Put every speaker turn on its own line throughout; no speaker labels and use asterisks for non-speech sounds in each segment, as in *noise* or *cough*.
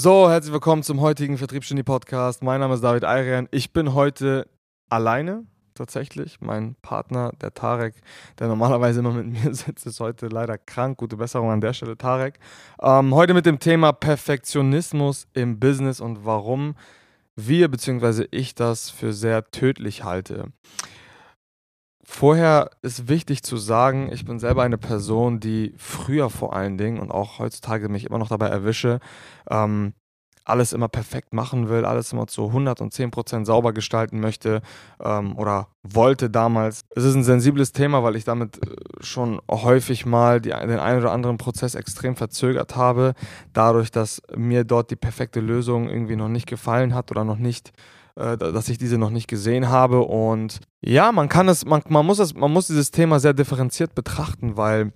So, herzlich willkommen zum heutigen Vertriebsgenie Podcast. Mein Name ist David Ayrian. Ich bin heute alleine tatsächlich. Mein Partner, der Tarek, der normalerweise immer mit *laughs* mir sitzt, ist heute leider krank. Gute Besserung an der Stelle, Tarek. Ähm, heute mit dem Thema Perfektionismus im Business und warum wir bzw. ich das für sehr tödlich halte. Vorher ist wichtig zu sagen, ich bin selber eine Person, die früher vor allen Dingen und auch heutzutage mich immer noch dabei erwische, ähm, alles immer perfekt machen will, alles immer zu 110 Prozent sauber gestalten möchte ähm, oder wollte damals. Es ist ein sensibles Thema, weil ich damit äh, schon häufig mal die, den einen oder anderen Prozess extrem verzögert habe, dadurch, dass mir dort die perfekte Lösung irgendwie noch nicht gefallen hat oder noch nicht dass ich diese noch nicht gesehen habe. Und ja, man kann es, man, man, muss es, man muss dieses Thema sehr differenziert betrachten, weil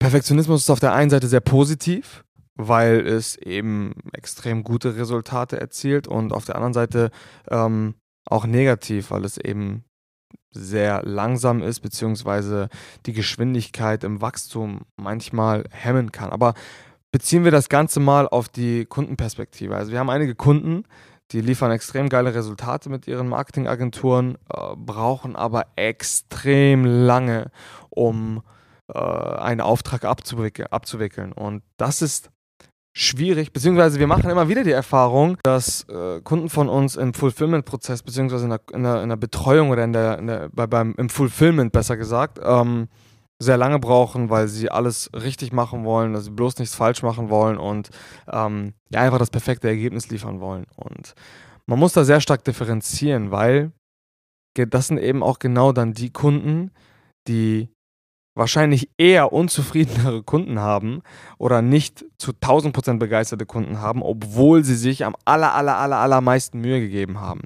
Perfektionismus ist auf der einen Seite sehr positiv, weil es eben extrem gute Resultate erzielt und auf der anderen Seite ähm, auch negativ, weil es eben sehr langsam ist, beziehungsweise die Geschwindigkeit im Wachstum manchmal hemmen kann. Aber beziehen wir das Ganze mal auf die Kundenperspektive. Also wir haben einige Kunden, die liefern extrem geile Resultate mit ihren Marketingagenturen, äh, brauchen aber extrem lange, um äh, einen Auftrag abzuwickeln, abzuwickeln. Und das ist schwierig, beziehungsweise wir machen immer wieder die Erfahrung, dass äh, Kunden von uns im Fulfillment-Prozess, beziehungsweise in der, in, der, in der, Betreuung oder in der, in der, bei, beim, im Fulfillment besser gesagt, ähm, sehr lange brauchen, weil sie alles richtig machen wollen, dass sie bloß nichts falsch machen wollen und ähm, ja, einfach das perfekte Ergebnis liefern wollen. Und man muss da sehr stark differenzieren, weil das sind eben auch genau dann die Kunden, die wahrscheinlich eher unzufriedenere Kunden haben oder nicht zu 1000% begeisterte Kunden haben, obwohl sie sich am aller, aller, aller, allermeisten Mühe gegeben haben.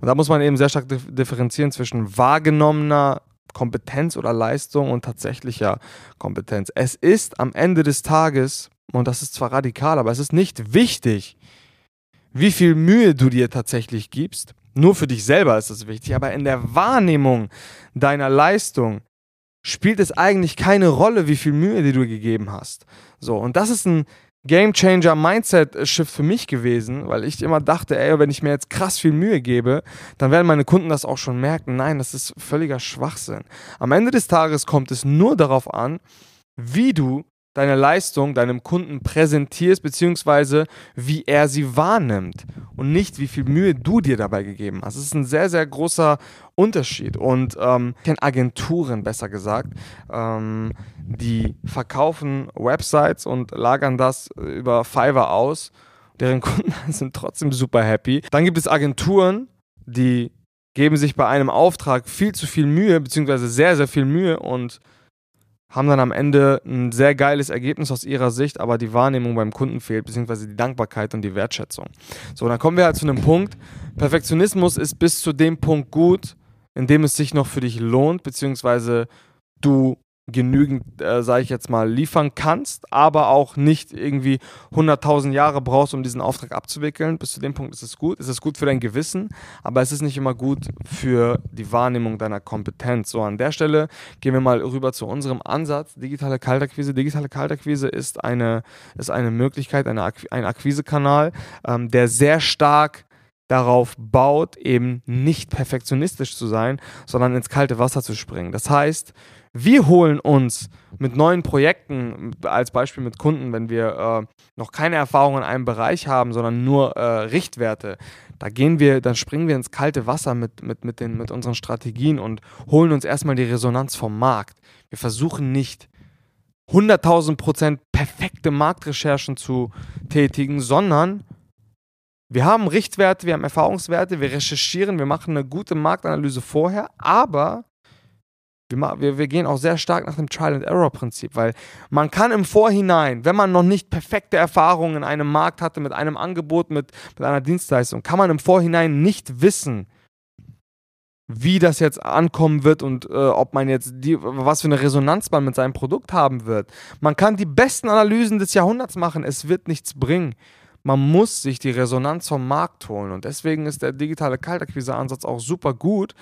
Und da muss man eben sehr stark differenzieren zwischen wahrgenommener Kompetenz oder Leistung und tatsächlicher Kompetenz. Es ist am Ende des Tages, und das ist zwar radikal, aber es ist nicht wichtig, wie viel Mühe du dir tatsächlich gibst. Nur für dich selber ist es wichtig, aber in der Wahrnehmung deiner Leistung spielt es eigentlich keine Rolle, wie viel Mühe dir du gegeben hast. So, und das ist ein Game Changer Mindset Shift für mich gewesen, weil ich immer dachte, ey, wenn ich mir jetzt krass viel Mühe gebe, dann werden meine Kunden das auch schon merken. Nein, das ist völliger Schwachsinn. Am Ende des Tages kommt es nur darauf an, wie du deine Leistung deinem Kunden präsentierst, beziehungsweise wie er sie wahrnimmt und nicht, wie viel Mühe du dir dabei gegeben hast. Das ist ein sehr, sehr großer Unterschied. Und ähm, Agenturen, besser gesagt, ähm, die verkaufen Websites und lagern das über Fiverr aus. Deren *laughs* Kunden sind trotzdem super happy. Dann gibt es Agenturen, die geben sich bei einem Auftrag viel zu viel Mühe, beziehungsweise sehr, sehr viel Mühe und haben dann am Ende ein sehr geiles Ergebnis aus ihrer Sicht, aber die Wahrnehmung beim Kunden fehlt, beziehungsweise die Dankbarkeit und die Wertschätzung. So, dann kommen wir halt zu einem Punkt. Perfektionismus ist bis zu dem Punkt gut, in dem es sich noch für dich lohnt, beziehungsweise du genügend, äh, sage ich jetzt mal, liefern kannst, aber auch nicht irgendwie 100.000 Jahre brauchst, um diesen Auftrag abzuwickeln. Bis zu dem Punkt ist es gut. Es ist gut für dein Gewissen, aber es ist nicht immer gut für die Wahrnehmung deiner Kompetenz. So, an der Stelle gehen wir mal rüber zu unserem Ansatz. Digitale Kaltakquise. Digitale Kaltakquise ist eine, ist eine Möglichkeit, eine, ein Akquisekanal, ähm, der sehr stark darauf baut, eben nicht perfektionistisch zu sein, sondern ins kalte Wasser zu springen. Das heißt, wir holen uns mit neuen Projekten, als Beispiel mit Kunden, wenn wir äh, noch keine Erfahrung in einem Bereich haben, sondern nur äh, Richtwerte, da gehen wir, dann springen wir ins kalte Wasser mit, mit, mit, den, mit unseren Strategien und holen uns erstmal die Resonanz vom Markt. Wir versuchen nicht 100.000 Prozent perfekte Marktrecherchen zu tätigen, sondern wir haben Richtwerte, wir haben Erfahrungswerte, wir recherchieren, wir machen eine gute Marktanalyse vorher, aber wir, wir, gehen auch sehr stark nach dem Trial-and-Error-Prinzip, weil man kann im Vorhinein, wenn man noch nicht perfekte Erfahrungen in einem Markt hatte, mit einem Angebot, mit, mit einer Dienstleistung, kann man im Vorhinein nicht wissen, wie das jetzt ankommen wird und äh, ob man jetzt die, was für eine Resonanz man mit seinem Produkt haben wird. Man kann die besten Analysen des Jahrhunderts machen, es wird nichts bringen. Man muss sich die Resonanz vom Markt holen. Und deswegen ist der digitale Kaltakquise-Ansatz auch super gut,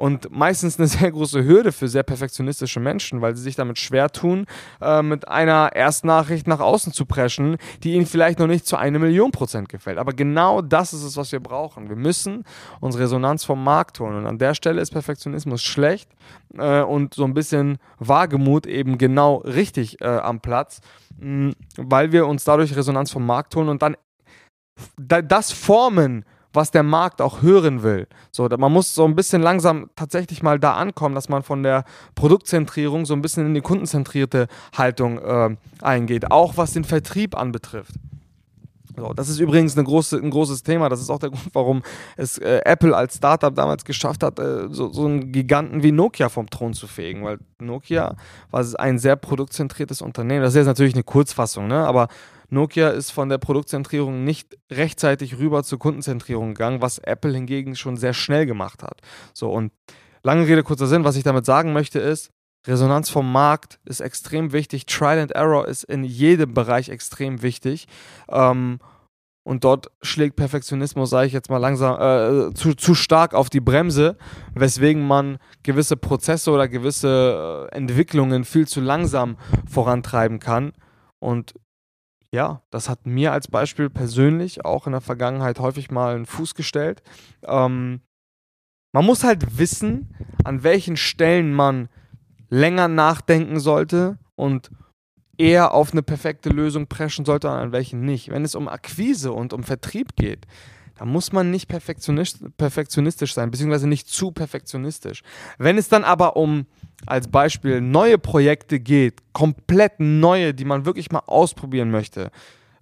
und meistens eine sehr große Hürde für sehr perfektionistische Menschen, weil sie sich damit schwer tun, äh, mit einer Erstnachricht nach außen zu preschen, die ihnen vielleicht noch nicht zu einer Million Prozent gefällt. Aber genau das ist es, was wir brauchen. Wir müssen unsere Resonanz vom Markt holen und an der Stelle ist Perfektionismus schlecht äh, und so ein bisschen Wagemut eben genau richtig äh, am Platz, mh, weil wir uns dadurch Resonanz vom Markt holen und dann das formen, was der Markt auch hören will. So, man muss so ein bisschen langsam tatsächlich mal da ankommen, dass man von der Produktzentrierung so ein bisschen in die kundenzentrierte Haltung äh, eingeht, auch was den Vertrieb anbetrifft. So, das ist übrigens große, ein großes Thema. Das ist auch der Grund, warum es äh, Apple als Startup damals geschafft hat, äh, so, so einen Giganten wie Nokia vom Thron zu fegen. Weil Nokia war ein sehr produktzentriertes Unternehmen. Das ist jetzt natürlich eine Kurzfassung, ne? aber Nokia ist von der Produktzentrierung nicht rechtzeitig rüber zur Kundenzentrierung gegangen, was Apple hingegen schon sehr schnell gemacht hat. So, und lange Rede, kurzer Sinn, was ich damit sagen möchte ist, Resonanz vom Markt ist extrem wichtig. Trial and Error ist in jedem Bereich extrem wichtig. Ähm, und dort schlägt Perfektionismus, sage ich jetzt mal langsam, äh, zu, zu stark auf die Bremse, weswegen man gewisse Prozesse oder gewisse äh, Entwicklungen viel zu langsam vorantreiben kann. Und ja, das hat mir als Beispiel persönlich auch in der Vergangenheit häufig mal einen Fuß gestellt. Ähm, man muss halt wissen, an welchen Stellen man länger nachdenken sollte und eher auf eine perfekte Lösung preschen sollte an welchen nicht. Wenn es um Akquise und um Vertrieb geht, dann muss man nicht perfektionistisch sein, beziehungsweise nicht zu perfektionistisch. Wenn es dann aber um als Beispiel neue Projekte geht, komplett neue, die man wirklich mal ausprobieren möchte,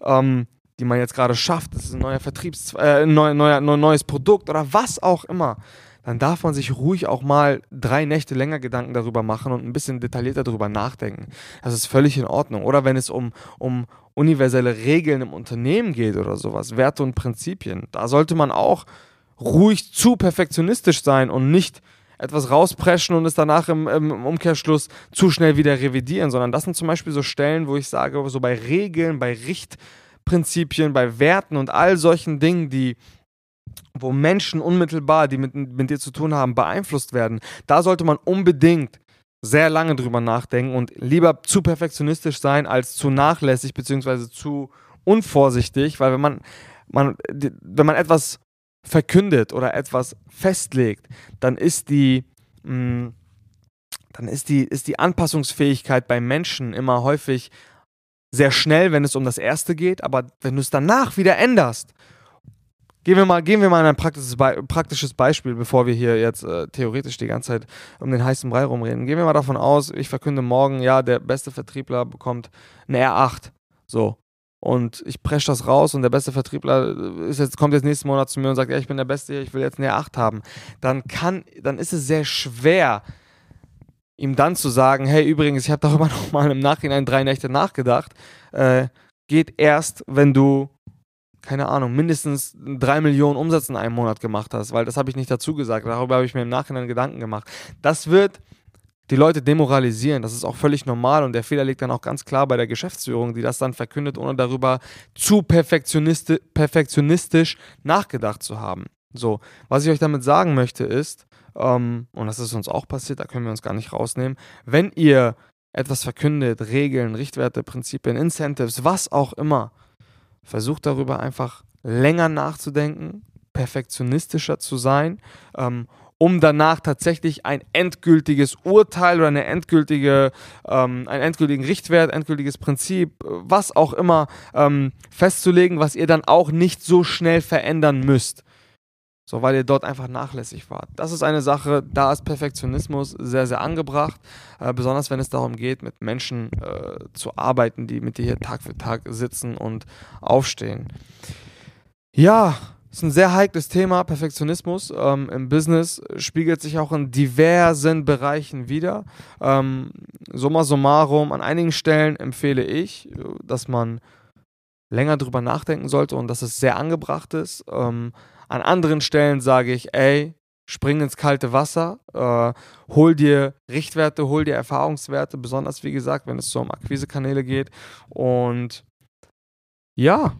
ähm, die man jetzt gerade schafft, das ist ein neuer Vertriebs, äh, neu, neuer, neues Produkt oder was auch immer, dann darf man sich ruhig auch mal drei Nächte länger Gedanken darüber machen und ein bisschen detaillierter darüber nachdenken. Das ist völlig in Ordnung. Oder wenn es um, um universelle Regeln im Unternehmen geht oder sowas, Werte und Prinzipien, da sollte man auch ruhig zu perfektionistisch sein und nicht etwas rauspreschen und es danach im, im, Umkehrschluss zu schnell wieder revidieren, sondern das sind zum Beispiel so Stellen, wo ich sage, so bei Regeln, bei Richtprinzipien, bei Werten und all solchen Dingen, die wo Menschen unmittelbar, die mit, mit dir zu tun haben, beeinflusst werden, da sollte man unbedingt sehr lange drüber nachdenken und lieber zu perfektionistisch sein als zu nachlässig bzw. zu unvorsichtig, weil wenn man, man, wenn man etwas verkündet oder etwas festlegt, dann ist die, mh, mm, dann ist die, ist die Anpassungsfähigkeit bei Menschen immer häufig sehr schnell, wenn es um das Erste geht, aber wenn du es danach wieder änderst Gehen wir mal, gehen wir mal in ein praktisches, Be praktisches Beispiel, bevor wir hier jetzt äh, theoretisch die ganze Zeit um den heißen Brei rumreden. Gehen wir mal davon aus, ich verkünde morgen, ja, der beste Vertriebler bekommt eine R8. So. Und ich presche das raus und der beste Vertriebler ist jetzt, kommt jetzt nächsten Monat zu mir und sagt, ja, ich bin der Beste, ich will jetzt eine R8 haben. Dann kann, dann ist es sehr schwer, ihm dann zu sagen, hey, übrigens, ich habe darüber *laughs* nochmal im Nachhinein drei Nächte nachgedacht. Äh, geht erst, wenn du keine Ahnung, mindestens drei Millionen Umsatz in einem Monat gemacht hast, weil das habe ich nicht dazu gesagt. Darüber habe ich mir im Nachhinein Gedanken gemacht. Das wird die Leute demoralisieren. Das ist auch völlig normal und der Fehler liegt dann auch ganz klar bei der Geschäftsführung, die das dann verkündet, ohne darüber zu perfektionisti perfektionistisch nachgedacht zu haben. So, was ich euch damit sagen möchte ist, ähm, und das ist uns auch passiert, da können wir uns gar nicht rausnehmen, wenn ihr etwas verkündet, Regeln, Richtwerte, Prinzipien, Incentives, was auch immer, Versucht darüber einfach länger nachzudenken, perfektionistischer zu sein, ähm, um danach tatsächlich ein endgültiges Urteil oder eine endgültige, ähm, einen endgültigen Richtwert, endgültiges Prinzip, was auch immer ähm, festzulegen, was ihr dann auch nicht so schnell verändern müsst. So, weil ihr dort einfach nachlässig wart. Das ist eine Sache, da ist Perfektionismus sehr, sehr angebracht. Äh, besonders wenn es darum geht, mit Menschen äh, zu arbeiten, die mit dir hier Tag für Tag sitzen und aufstehen. Ja, ist ein sehr heikles Thema, Perfektionismus ähm, im Business spiegelt sich auch in diversen Bereichen wieder. Ähm, summa summarum, an einigen Stellen empfehle ich, dass man länger drüber nachdenken sollte und dass es sehr angebracht ist. Ähm, an anderen Stellen sage ich, ey, spring ins kalte Wasser, äh, hol dir Richtwerte, hol dir Erfahrungswerte, besonders wie gesagt, wenn es so um Akquisekanäle geht. Und ja,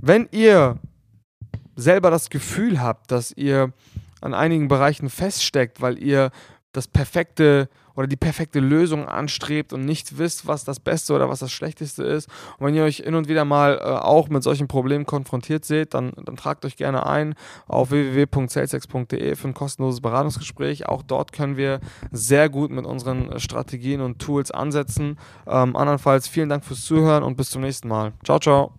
wenn ihr selber das Gefühl habt, dass ihr an einigen Bereichen feststeckt, weil ihr das perfekte oder die perfekte Lösung anstrebt und nicht wisst, was das Beste oder was das Schlechteste ist. Und wenn ihr euch hin und wieder mal äh, auch mit solchen Problemen konfrontiert seht, dann, dann tragt euch gerne ein auf www.salesex.de für ein kostenloses Beratungsgespräch. Auch dort können wir sehr gut mit unseren Strategien und Tools ansetzen. Ähm, andernfalls vielen Dank fürs Zuhören und bis zum nächsten Mal. Ciao, ciao.